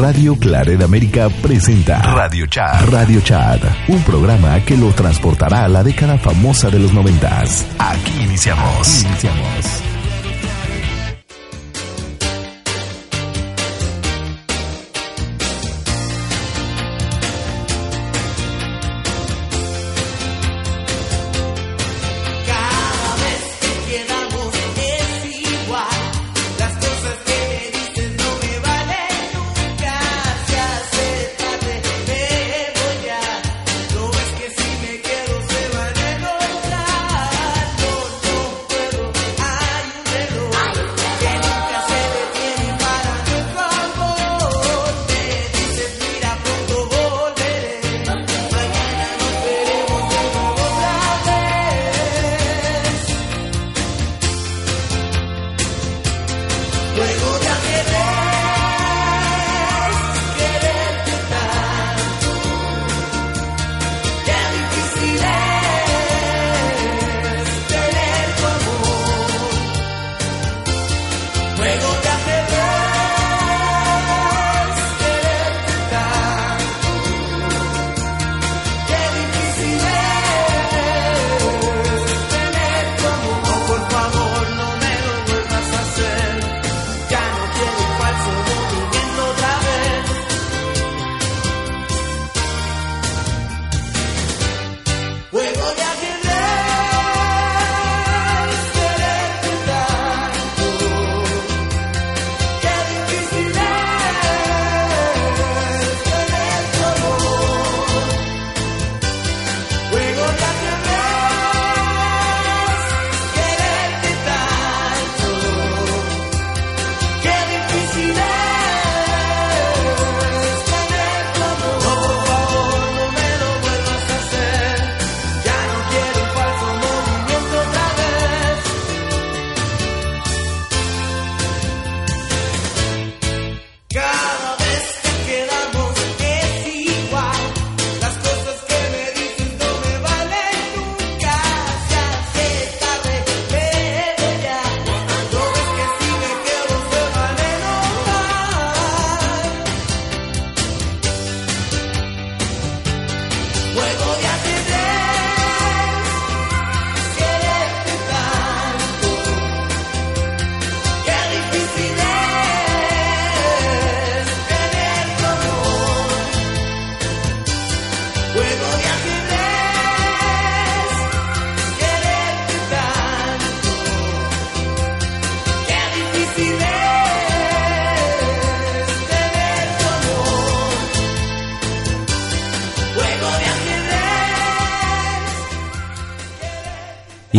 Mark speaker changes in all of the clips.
Speaker 1: Radio Claret América presenta Radio Chat. Radio Chat, un programa que lo transportará a la década famosa de los noventas. Aquí iniciamos. iniciamos.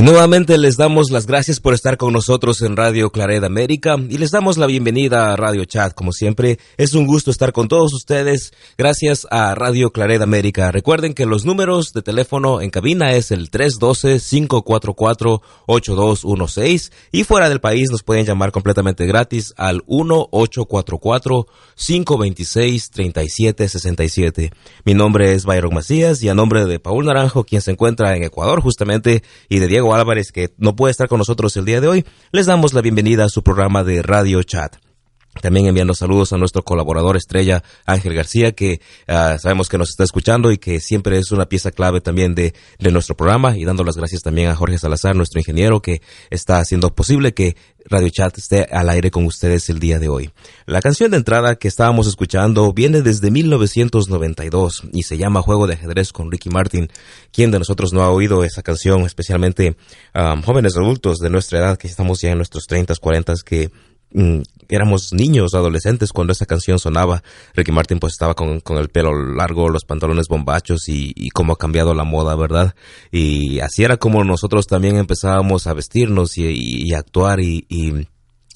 Speaker 2: Nuevamente les damos las gracias por estar con nosotros en Radio Claret América y les damos la bienvenida a Radio Chat. Como siempre, es un gusto estar con todos ustedes. Gracias a Radio Claret América. Recuerden que los números de teléfono en cabina es el 312-544-8216 y fuera del país nos pueden llamar completamente gratis al 1-844-526-3767. Mi nombre es Byron Macías y a nombre de Paul Naranjo, quien se encuentra en Ecuador justamente, y de Diego Álvarez, que no puede estar con nosotros el día de hoy, les damos la bienvenida a su programa de Radio Chat. También enviando saludos a nuestro colaborador estrella Ángel García, que uh, sabemos que nos está escuchando y que siempre es una pieza clave también de, de, nuestro programa. Y dando las gracias también a Jorge Salazar, nuestro ingeniero, que está haciendo posible que Radio Chat esté al aire con ustedes el día de hoy. La canción de entrada que estábamos escuchando viene desde 1992 y se llama Juego de ajedrez con Ricky Martin. ¿Quién de nosotros no ha oído esa canción? Especialmente um, jóvenes adultos de nuestra edad, que estamos ya en nuestros 30, 40, que Mm, éramos niños, adolescentes cuando esa canción sonaba. Ricky Martin pues estaba con, con el pelo largo, los pantalones bombachos y, y, cómo ha cambiado la moda, ¿verdad? Y así era como nosotros también empezábamos a vestirnos y, y, y actuar y,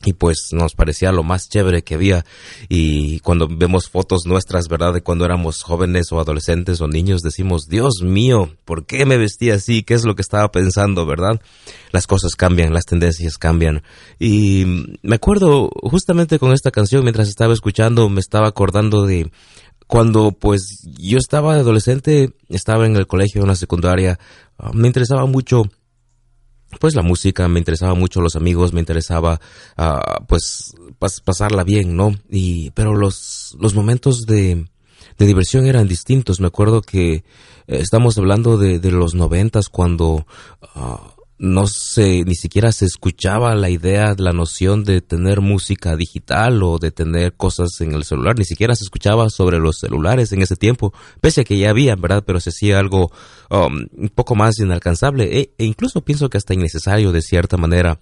Speaker 2: y pues nos parecía lo más chévere que había y cuando vemos fotos nuestras, ¿verdad? De cuando éramos jóvenes o adolescentes o niños, decimos, Dios mío, ¿por qué me vestía así? ¿Qué es lo que estaba pensando, verdad? Las cosas cambian, las tendencias cambian y me acuerdo justamente con esta canción, mientras estaba escuchando, me estaba acordando de cuando pues yo estaba adolescente, estaba en el colegio, en la secundaria, me interesaba mucho pues la música, me interesaba mucho los amigos, me interesaba ah, pues pasarla bien, ¿no? Y pero los los momentos de de diversión eran distintos. Me acuerdo que eh, estamos hablando de, de los noventas cuando ah, no se ni siquiera se escuchaba la idea, la noción de tener música digital o de tener cosas en el celular, ni siquiera se escuchaba sobre los celulares en ese tiempo, pese a que ya había, ¿verdad? Pero se hacía algo um, un poco más inalcanzable e, e incluso pienso que hasta innecesario de cierta manera.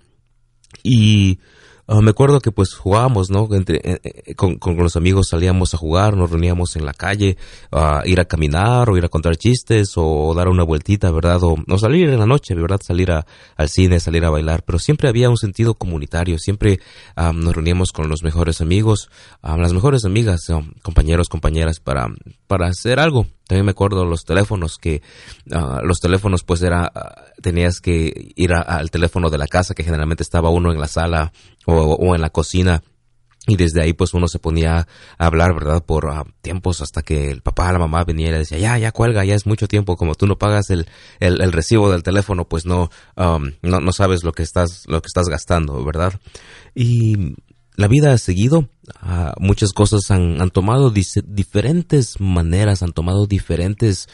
Speaker 2: Y Ah, me acuerdo que pues jugábamos, ¿no? Entre, eh, eh, con, con, los amigos salíamos a jugar, nos reuníamos en la calle, a ir a caminar o ir a contar chistes o, dar una vueltita, ¿verdad? O, salir en la noche, ¿verdad? Salir a, al cine, salir a bailar, pero siempre había un sentido comunitario, siempre nos reuníamos con los mejores amigos, las mejores amigas, compañeros, compañeras para, para hacer algo, también me acuerdo los teléfonos que ah, los teléfonos pues era ah, tenías que ir al teléfono de la casa que generalmente estaba uno en la sala o, en la cocina y desde ahí pues uno se ponía a hablar, ¿verdad? Por ah, tiempos hasta que el papá, la mamá venía y le decía, ya, ya cuelga, ya es mucho tiempo, como tú no pagas el, el, recibo del teléfono, pues no, no, no sabes lo que estás, lo que estás gastando, ¿verdad? Y la vida ha seguido, ah, muchas cosas han, han tomado diferentes maneras, han tomado diferentes,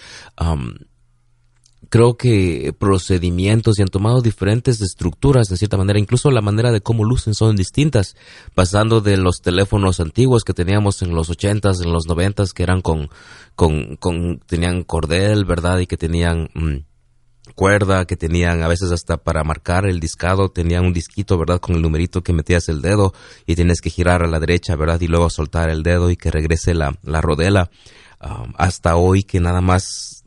Speaker 2: creo que procedimientos y han tomado diferentes estructuras de cierta manera, incluso la manera de cómo lucen son distintas, pasando de los teléfonos antiguos que teníamos en los ochentas, en los noventas, que eran con, con, con, tenían cordel, ¿verdad? Y que tenían... Mm, cuerda que tenían a veces hasta para marcar el discado tenían un disquito verdad con el numerito que metías el dedo y tienes que girar a la derecha verdad y luego soltar el dedo y que regrese la, la rodela. Hasta hoy que nada más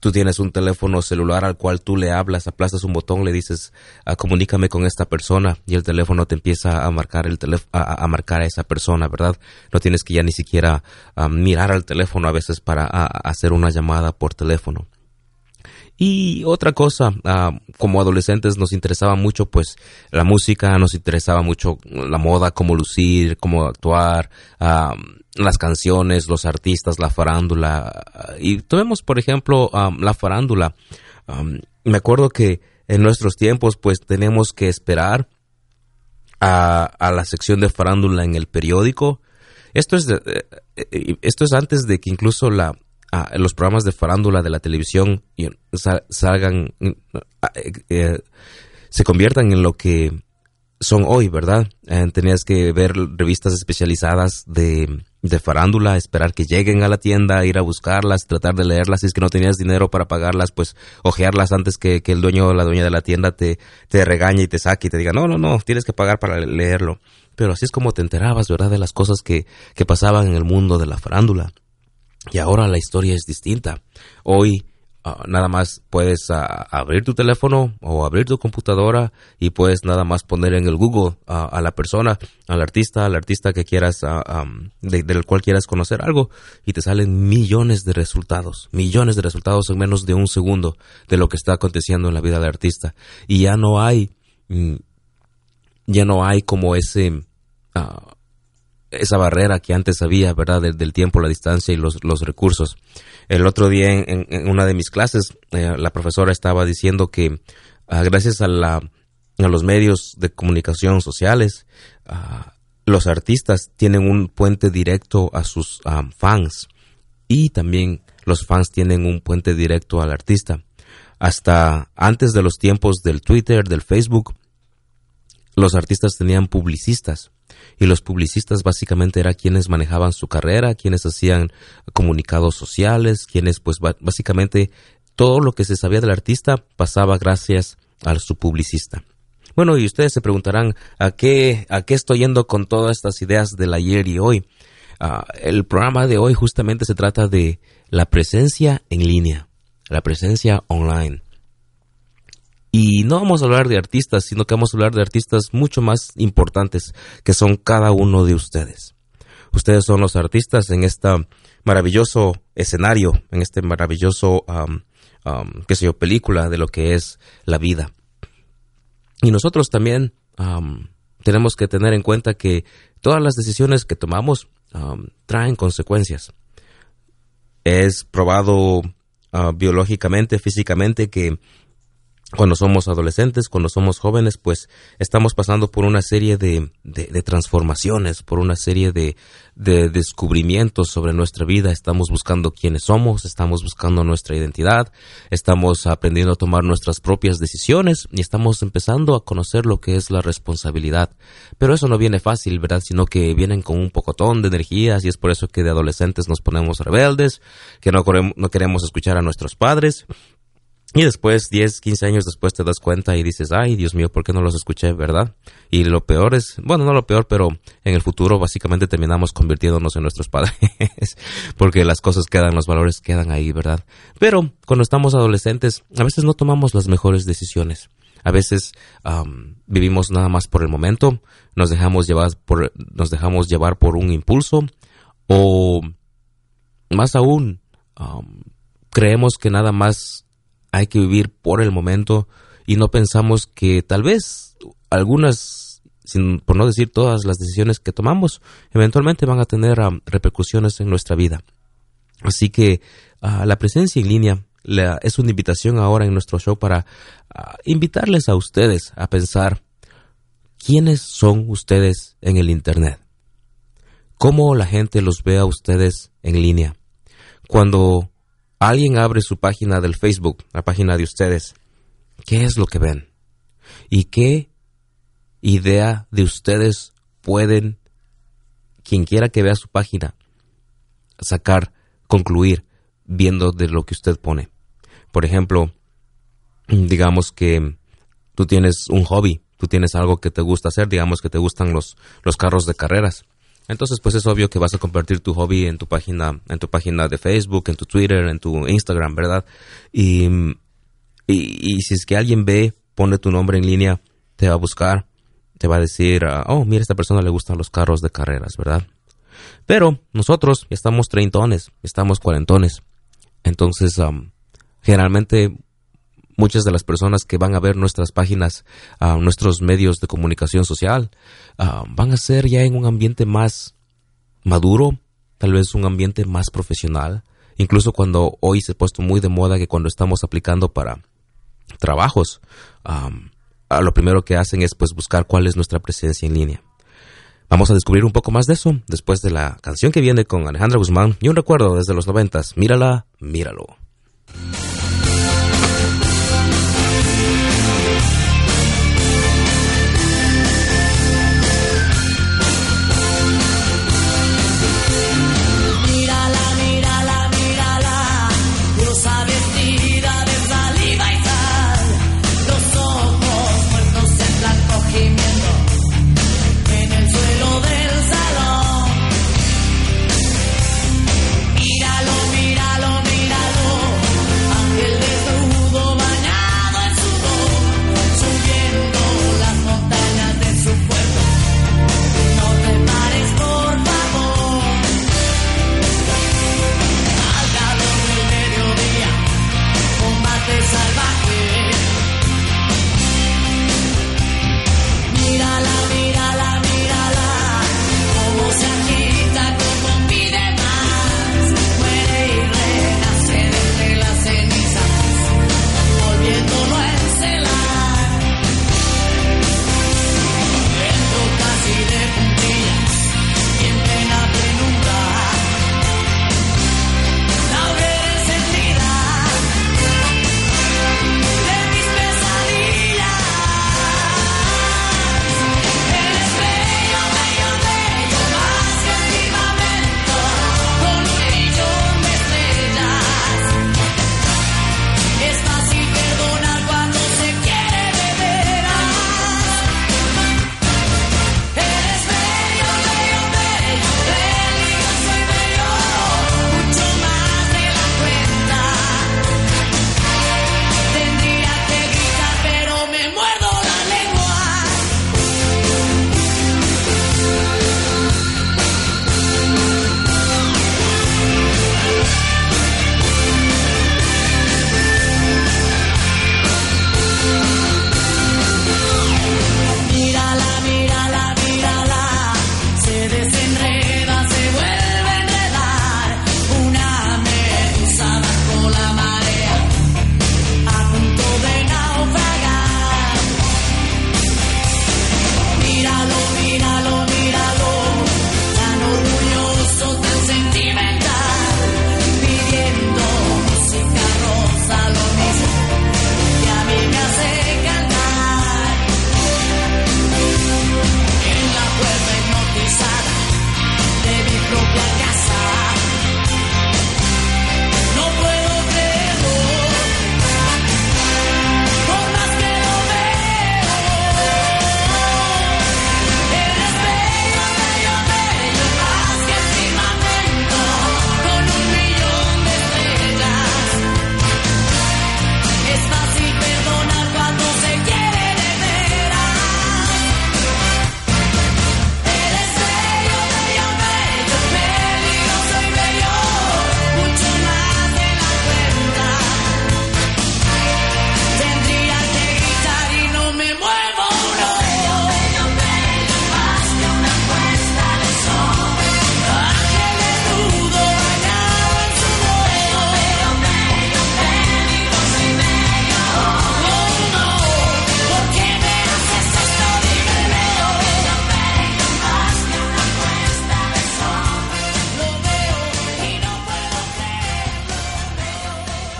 Speaker 2: tú tienes un teléfono celular al cual tú le hablas aplastas un botón le dices ah, comunícame con esta persona y el teléfono te empieza a marcar el a, marcar a esa persona verdad no tienes que ya ni siquiera mirar al teléfono a veces para hacer una llamada por teléfono y otra cosa, ah, como adolescentes nos interesaba mucho pues la música, nos interesaba mucho la moda, cómo lucir, cómo actuar, ah, las canciones, los artistas, la farándula. Y tomemos por ejemplo ah, la farándula. me acuerdo que en nuestros tiempos pues tenemos que esperar a, a la sección de farándula en el periódico. Esto es, eh, eh, esto es antes de que incluso la, los programas de farándula de la televisión salgan, eh, eh, se conviertan en lo que son hoy, ¿verdad? Eh, tenías que ver revistas especializadas de, de, farándula, esperar que lleguen a la tienda, ir a buscarlas, tratar de leerlas. Si es que no tenías dinero para pagarlas, pues ojearlas antes que, que el dueño o la dueña de la tienda te, te regañe y te saque y te diga, no, no, no, tienes que pagar para leerlo. Pero así es como te enterabas, ¿verdad? De las cosas que, que pasaban en el mundo de la farándula. Y ahora la historia es distinta. Hoy ah, nada más puedes ah, abrir tu teléfono o abrir tu computadora y puedes nada más poner en el Google ah, a la persona, al artista, al artista que quieras, del cual quieras conocer algo y te salen millones de resultados, millones de resultados en menos de un segundo de lo que está aconteciendo en la vida del artista. Y ya no hay, mm, ya no hay como ese esa barrera que antes había, ¿verdad? Del, tiempo, la distancia y los, los, recursos. El otro día en, una de mis clases, eh, la profesora estaba diciendo que ah, gracias a, la, a los medios de comunicación sociales, ah, los artistas tienen un puente directo a sus ah, fans y también los fans tienen un puente directo al artista. Hasta antes de los tiempos del Twitter, del Facebook, los artistas tenían publicistas y los publicistas básicamente eran quienes manejaban su carrera, quienes hacían comunicados sociales, quienes pues básicamente todo lo que se sabía del artista pasaba gracias a su publicista. Bueno, y ustedes se preguntarán a qué, a qué estoy yendo con todas estas ideas del ayer y hoy. Ah, el programa de hoy justamente se trata de la presencia en línea, la presencia online. Y no vamos a hablar de artistas, sino que vamos a hablar de artistas mucho más importantes, que son cada uno de ustedes. Ustedes son los artistas en este maravilloso escenario, en este maravilloso, qué sé yo, película de lo que es la vida. Y nosotros también tenemos que tener en cuenta que todas las decisiones que tomamos traen consecuencias. Es probado ah, biológicamente, físicamente, que cuando somos adolescentes, cuando somos jóvenes, pues estamos pasando por una serie de, de, transformaciones, por una serie de, de, descubrimientos sobre nuestra vida. Estamos buscando quiénes somos, estamos buscando nuestra identidad, estamos aprendiendo a tomar nuestras propias decisiones y estamos empezando a conocer lo que es la responsabilidad. Pero eso no viene fácil, ¿verdad? Sino que vienen con un pocotón de energías y es por eso que de adolescentes nos ponemos rebeldes, que no, no queremos escuchar a nuestros padres, y después, 10, 15 años después te das cuenta y dices, ay, Dios mío, ¿por qué no los escuché, verdad? Y lo peor es, bueno, no lo peor, pero en el futuro básicamente terminamos convirtiéndonos en nuestros padres, porque las cosas quedan, los valores quedan ahí, ¿verdad? Pero cuando estamos adolescentes, a veces no tomamos las mejores decisiones. A veces vivimos nada más por el momento, nos dejamos llevar por, nos dejamos llevar por un impulso, o más aún, creemos que nada más hay que vivir por el momento y no pensamos que tal vez algunas, sin, por no decir todas las decisiones que tomamos, eventualmente van a tener repercusiones en nuestra vida. Así que ah, la presencia en línea es una invitación ahora en nuestro show para ah, invitarles a ustedes a pensar quiénes son ustedes en el Internet. ¿Cómo la gente los ve a ustedes en línea? Cuando alguien abre su página del Facebook, la página de ustedes, ¿qué es lo que ven? ¿Y qué idea de ustedes pueden, quien quiera que vea su página, sacar, concluir, viendo de lo que usted pone? Por ejemplo, digamos que tú tienes un hobby, tú tienes algo que te gusta hacer, digamos que te gustan los, los carros de carreras. Entonces, pues es obvio que vas a compartir tu hobby en tu página, en tu página de Facebook, en tu Twitter, en tu Instagram, ¿verdad? Y, y, si es que alguien ve, pone tu nombre en línea, te va a buscar, te va a decir, ah, oh, mira, a esta persona le gustan los carros de carreras, ¿verdad? Pero nosotros estamos treintones, estamos cuarentones. Entonces, generalmente muchas de las personas que van a ver nuestras páginas, uh, nuestros medios de comunicación social, ah, van a ser ya en un ambiente más maduro, tal vez un ambiente más profesional. Incluso cuando hoy se ha puesto muy de moda que cuando estamos aplicando para trabajos, lo primero que hacen es pues buscar cuál es nuestra presencia en línea. Vamos a descubrir un poco más de eso después de la canción que viene con Alejandra Guzmán y un recuerdo desde los noventas. Mírala, míralo.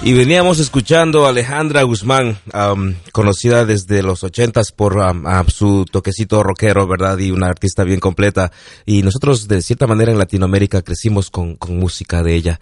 Speaker 2: Y veníamos escuchando a Alejandra Guzmán, conocida desde los ochentas por su toquecito rockero, ¿verdad? Y una artista bien completa. Y nosotros, de cierta manera, en Latinoamérica crecimos con, con música de ella.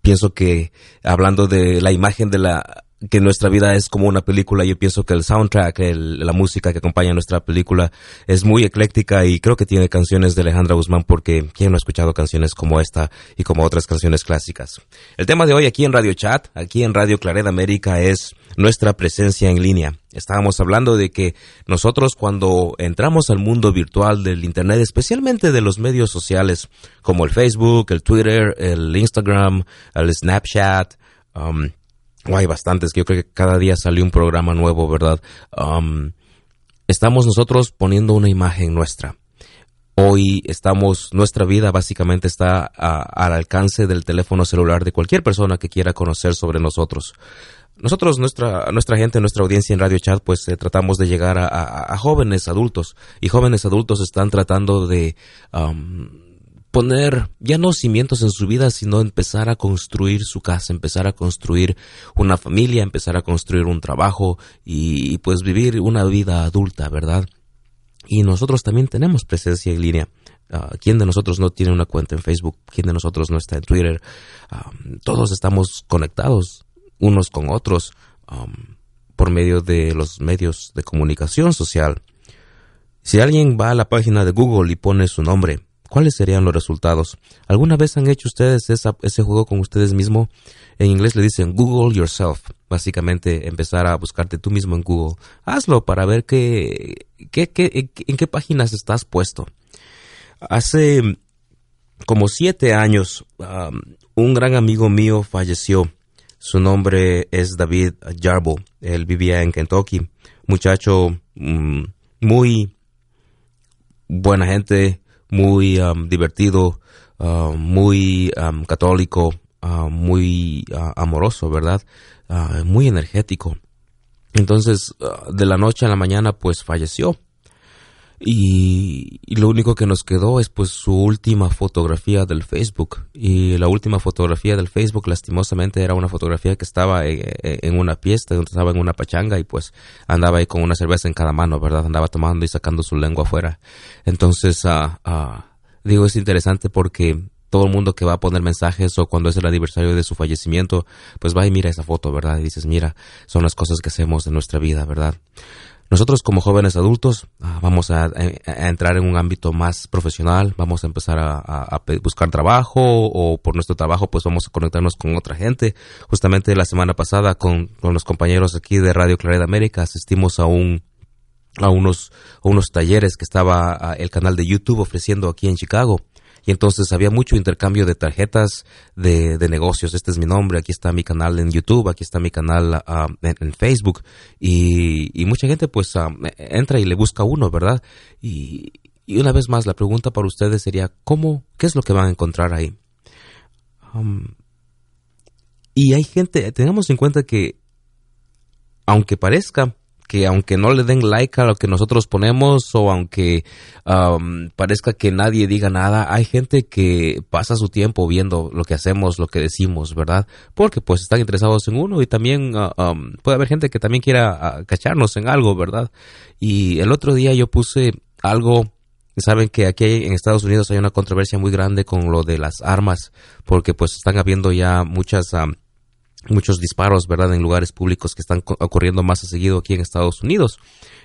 Speaker 2: pienso que, hablando de la imagen de la que nuestra vida es como una película. Yo pienso que el soundtrack, la música que acompaña nuestra película es muy ecléctica y creo que tiene canciones de Alejandra Guzmán porque ¿quién no ha escuchado canciones como esta y como otras canciones clásicas? El tema de hoy aquí en Radio Chat, aquí en Radio Claret América es nuestra presencia en línea. Estábamos hablando de que nosotros cuando entramos al mundo virtual del Internet, especialmente de los medios sociales como el Facebook, el Twitter, el Instagram, el Snapchat, um, hay bastantes, que yo creo que cada día salió un programa nuevo, ¿verdad? Um, estamos nosotros poniendo una imagen nuestra. Hoy estamos, nuestra vida básicamente está al alcance del teléfono celular de cualquier persona que quiera conocer sobre nosotros. Nosotros, nuestra, nuestra gente, nuestra audiencia en Radio Chat, pues eh, tratamos de llegar a, jóvenes adultos y jóvenes adultos están tratando de um, poner ya no cimientos en su vida, sino empezar a construir su casa, empezar a construir una familia, empezar a construir un trabajo y, pues vivir una vida adulta, ¿verdad? Y nosotros también tenemos presencia en línea. Uh, ¿Quién de nosotros no tiene una cuenta en Facebook? ¿Quién de nosotros no está en Twitter? Um, todos estamos conectados unos con otros por medio de los medios de comunicación social. Si alguien va a la página de Google y pone su nombre, ¿Cuáles serían los resultados? ¿Alguna vez han hecho ustedes ese juego con ustedes mismos? En inglés le dicen Google yourself. Básicamente empezar a buscarte tú mismo en Google. Hazlo para ver qué, qué, qué, en qué páginas estás puesto. Hace como siete años, um, un gran amigo mío falleció. Su nombre es David Jarbo. Él vivía en Kentucky. Muchacho mm, muy buena gente, muy um, divertido, uh, muy um, católico, uh, muy uh, amoroso, ¿verdad? muy energético. Entonces, de la noche a la mañana, pues falleció. Y, lo único que nos quedó es pues su última fotografía del Facebook. Y la última fotografía del Facebook lastimosamente era una fotografía que estaba en, en una fiesta estaba en una pachanga y pues andaba ahí con una cerveza en cada mano verdad andaba tomando y sacando su lengua afuera. Entonces uh, digo es interesante porque todo el mundo que va a poner mensajes o cuando es el aniversario de su fallecimiento pues va y mira esa foto verdad y dices mira son las cosas que hacemos en nuestra vida verdad nosotros como jóvenes adultos ah, vamos a, entrar en un ámbito más profesional, vamos a empezar a, buscar trabajo o por nuestro trabajo pues vamos a conectarnos con otra gente. Justamente la semana pasada con, los compañeros aquí de Radio Claridad América asistimos a un a unos, a unos talleres que estaba ah, el canal de YouTube ofreciendo aquí en Chicago y entonces había mucho intercambio de tarjetas de, de negocios. Este es mi nombre, aquí está mi canal en YouTube, aquí está mi canal ah, en, Facebook y, y, mucha gente pues ah, entra y le busca uno, ¿verdad? Y, y, una vez más la pregunta para ustedes sería, ¿cómo, qué es lo que van a encontrar ahí? Y hay gente, tengamos en cuenta que aunque parezca que aunque no le den like a lo que nosotros ponemos o aunque um, parezca que nadie diga nada, hay gente que pasa su tiempo viendo lo que hacemos, lo que decimos, ¿verdad? Porque pues están interesados en uno y también uh, um, puede haber gente que también quiera uh, cacharnos en algo, ¿verdad? Y el otro día yo puse algo Saben que aquí en Estados Unidos hay una controversia muy grande con lo de las armas, porque pues están habiendo ya muchas um, muchos disparos, ¿verdad?, en lugares públicos que están ocurriendo más a seguido aquí en Estados Unidos.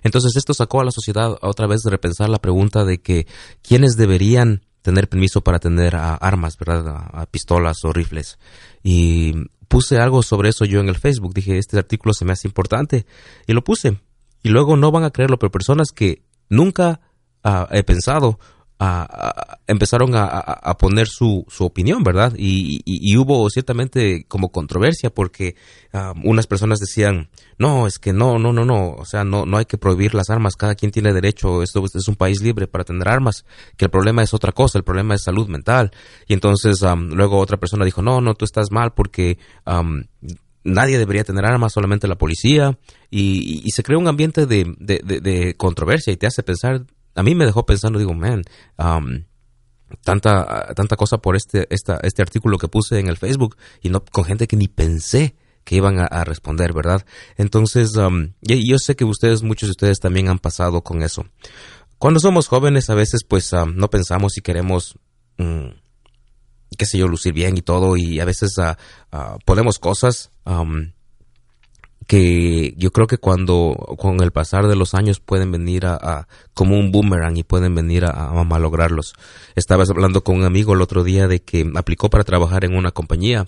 Speaker 2: Entonces esto sacó a la sociedad otra vez de repensar la pregunta de que quiénes deberían tener permiso para tener armas, ¿verdad?, pistolas o rifles. Y puse algo sobre eso yo en el Facebook. Dije, este artículo se me hace importante y lo puse. Y luego no van a creerlo, pero personas que nunca ah, he pensado empezaron a, poner su, opinión, ¿verdad? Y, hubo ciertamente como controversia porque unas personas decían, no, es que no, no, no, no, o sea, no, no hay que prohibir las armas, cada quien tiene derecho, esto es un país libre para tener armas, que el problema es otra cosa, el problema es salud mental. Y entonces luego otra persona dijo, no, no, tú estás mal porque... Nadie debería tener armas, solamente la policía, y, se crea un ambiente de, controversia y te hace pensar a mí me dejó pensando, digo, man, um, tanta, tanta cosa por este, esta, este artículo que puse en el Facebook y no con gente que ni pensé que iban a, responder, ¿verdad? Entonces, um, yo sé que ustedes, muchos de ustedes también han pasado con eso. Cuando somos jóvenes, a veces, pues, um, no pensamos si queremos, mm, qué sé yo, lucir bien y todo, y a veces uh, uh, ponemos cosas um, que yo creo que cuando con el pasar de los años pueden venir a, como un boomerang y pueden venir a, a, malograrlos. Estabas hablando con un amigo el otro día de que aplicó para trabajar en una compañía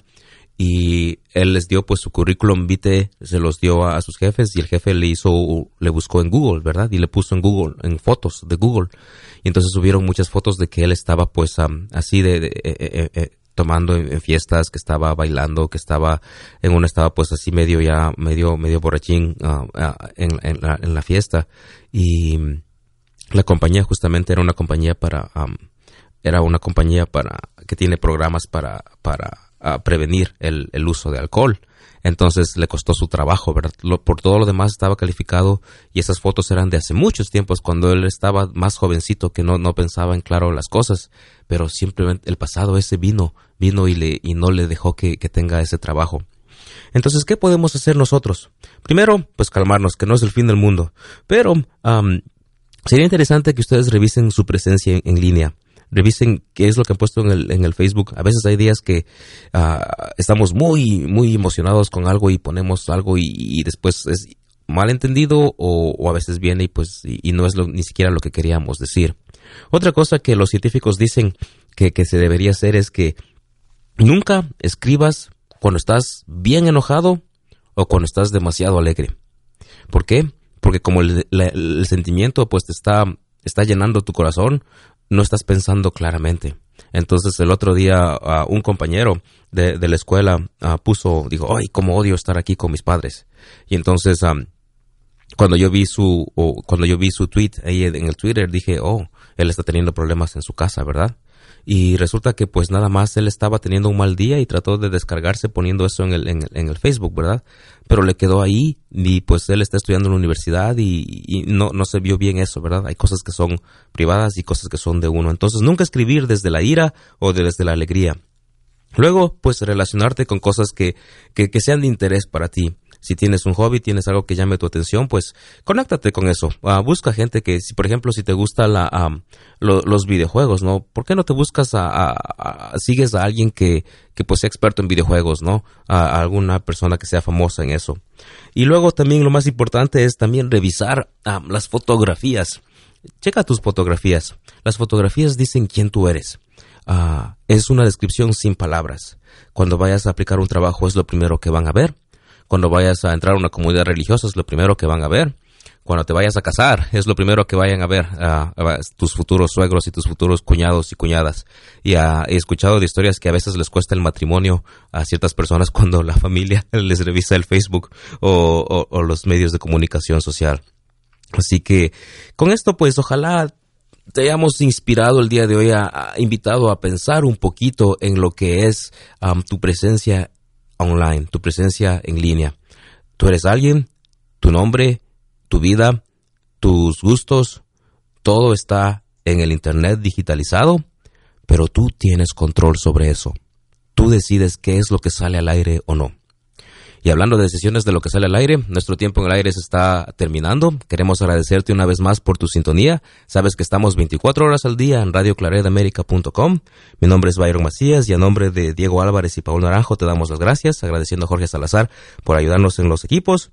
Speaker 2: y él les dio pues su currículum vitae, se los dio a, sus jefes y el jefe le hizo, le buscó en Google, ¿verdad? Y le puso en Google, en fotos de Google. Y entonces subieron muchas fotos de que él estaba pues así de, eh, eh, eh, tomando en, fiestas, que estaba bailando, que estaba en una estaba pues así medio ya, medio, medio borrachín ah, ah, en, la, fiesta. Y la compañía justamente era una compañía para, era una compañía para, que tiene programas para, para prevenir el, el uso de alcohol entonces le costó su trabajo, ¿verdad? por todo lo demás estaba calificado y esas fotos eran de hace muchos tiempos, cuando él estaba más jovencito, que no, no pensaba en claro las cosas, pero simplemente el pasado ese vino, vino y, le, y no le dejó que, tenga ese trabajo. Entonces, ¿qué podemos hacer nosotros? Primero, pues calmarnos, que no es el fin del mundo, pero sería interesante que ustedes revisen su presencia en línea revisen qué es lo que han puesto en el, en el Facebook. A veces hay días que ah, estamos muy, muy emocionados con algo y ponemos algo y, después es mal entendido o, a veces viene y pues y, no es ni siquiera lo que queríamos decir. Otra cosa que los científicos dicen que, que se debería hacer es que nunca escribas cuando estás bien enojado o cuando estás demasiado alegre. ¿Por qué? Porque como el, el sentimiento pues te está, está llenando tu corazón, no estás pensando claramente. Entonces el otro día un compañero de, la escuela puso, dijo, ay, cómo odio estar aquí con mis padres. Y entonces cuando yo vi su, cuando yo vi su tweet ahí en el Twitter, dije, oh, él está teniendo problemas en su casa, ¿verdad? Y resulta que pues nada más él estaba teniendo un mal día y trató de descargarse poniendo eso en el, en, el Facebook, ¿verdad? Pero le quedó ahí y pues él está estudiando en la universidad y, no, no se vio bien eso, ¿verdad? Hay cosas que son privadas y cosas que son de uno. Entonces nunca escribir desde la ira o desde la alegría. Luego, pues relacionarte con cosas que, que, que sean de interés para ti si tienes un hobby, tienes algo que llame tu atención, pues conéctate con eso. Uh, busca gente que, si por ejemplo, si te gusta la, los videojuegos, ¿no? ¿Por qué no te buscas a, sigues a alguien que, que pues sea experto en videojuegos, ¿no? A, alguna persona que sea famosa en eso. Y luego también lo más importante es también revisar las fotografías. Checa tus fotografías. Las fotografías dicen quién tú eres. Es una descripción sin palabras. Cuando vayas a aplicar un trabajo es lo primero que van a ver. Cuando vayas a entrar a una comunidad religiosa es lo primero que van a ver. Cuando te vayas a casar es lo primero que vayan a ver tus futuros suegros y tus futuros cuñados y cuñadas. Y he escuchado de historias que a veces les cuesta el matrimonio a ciertas personas cuando la familia les revisa el Facebook o, los medios de comunicación social. Así que con esto pues ojalá te hayamos inspirado el día de hoy, a, invitado a pensar un poquito en lo que es tu presencia online, tu presencia en línea. Tú eres alguien, tu nombre, tu vida, tus gustos, todo está en el Internet digitalizado, pero tú tienes control sobre eso. Tú decides qué es lo que sale al aire o no. Y hablando de decisiones de lo que sale al aire, nuestro tiempo en el aire se está terminando. Queremos agradecerte una vez más por tu sintonía. Sabes que estamos 24 horas al día en radioclaredamerica.com. Mi nombre es Byron Macías y a nombre de Diego Álvarez y Paul Naranjo te damos las gracias, agradeciendo a Jorge Salazar por ayudarnos en los equipos.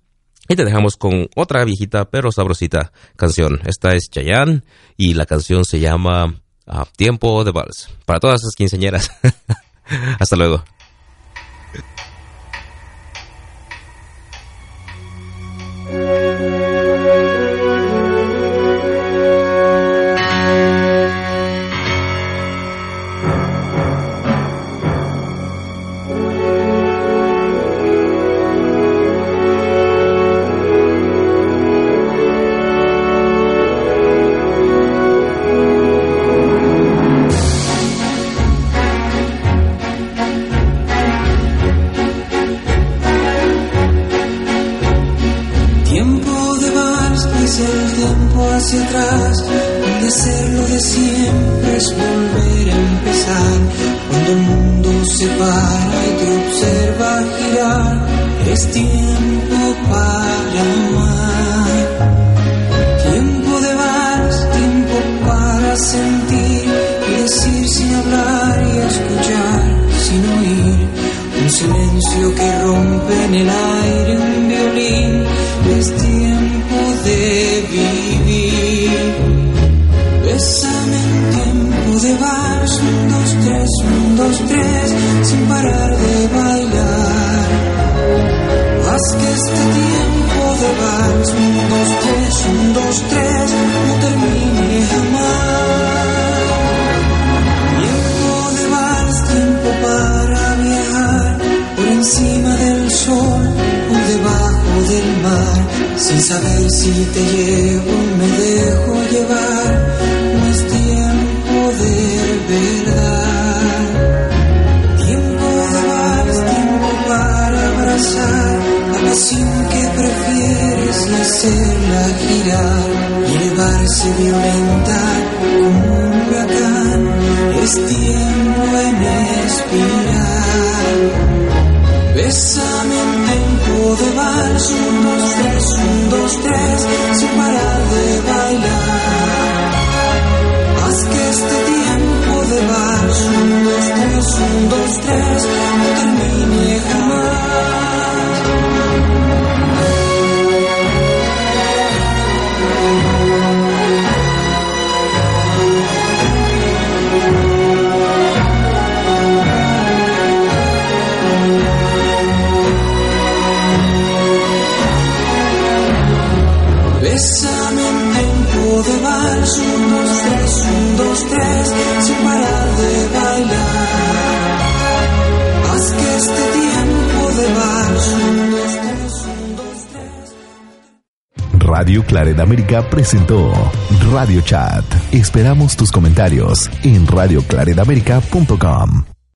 Speaker 2: Y te dejamos con otra viejita pero sabrosita canción. Esta es Chayanne y la canción se llama ah, Tiempo de Vals. Para todas esas quinceañeras. Hasta luego.
Speaker 3: un, dos, tres, un, dos, tres, sin parar de bailar. Haz que este tiempo de vals, un, dos, tres, un, dos, tres, no termine jamás. Tiempo de vals, tiempo para viajar por encima del sol o debajo del mar, sin saber si te llevo, me dejo llevar pasión que prefieres hacerla girar y elevarse violenta como un huracán. Es tiempo en espiral. Bésame en tiempo de vals, un, dos, tres, un, dos, tres, sin parar de bailar. Haz que este tiempo de vals, un, dos, tres, un, dos, tres,
Speaker 1: Radio Claret América presentó Radio Chat. Esperamos tus comentarios en radioclaredamerica.com.